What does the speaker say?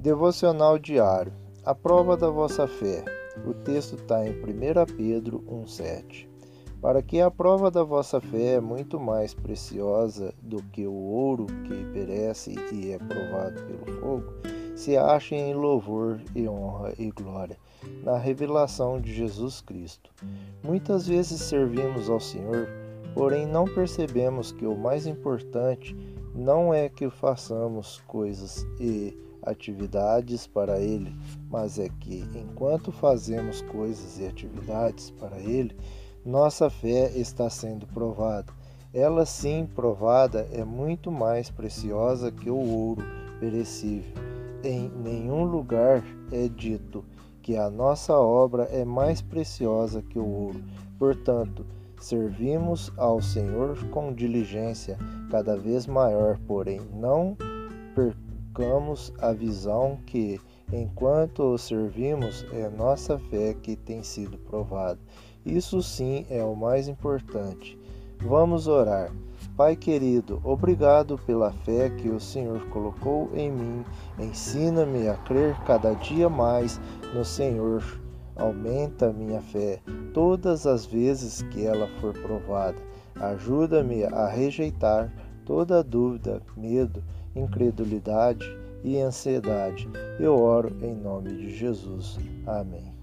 Devocional diário. A prova da vossa fé. O texto está em 1 Pedro 1,7. Para que a prova da vossa fé é muito mais preciosa do que o ouro que perece e é provado pelo fogo, se ache em louvor e honra e glória na revelação de Jesus Cristo. Muitas vezes servimos ao Senhor, porém não percebemos que o mais importante não é que façamos coisas e atividades para Ele, mas é que, enquanto fazemos coisas e atividades para Ele, nossa fé está sendo provada. Ela, sim, provada, é muito mais preciosa que o ouro perecível. Em nenhum lugar é dito que a nossa obra é mais preciosa que o ouro. Portanto, servimos ao Senhor com diligência cada vez maior, porém não percamos a visão que, enquanto o servimos, é nossa fé que tem sido provada. Isso sim é o mais importante. Vamos orar. Pai querido, obrigado pela fé que o Senhor colocou em mim. Ensina-me a crer cada dia mais no Senhor. Aumenta minha fé todas as vezes que ela for provada. Ajuda-me a rejeitar toda dúvida, medo incredulidade e ansiedade. Eu oro em nome de Jesus. Amém.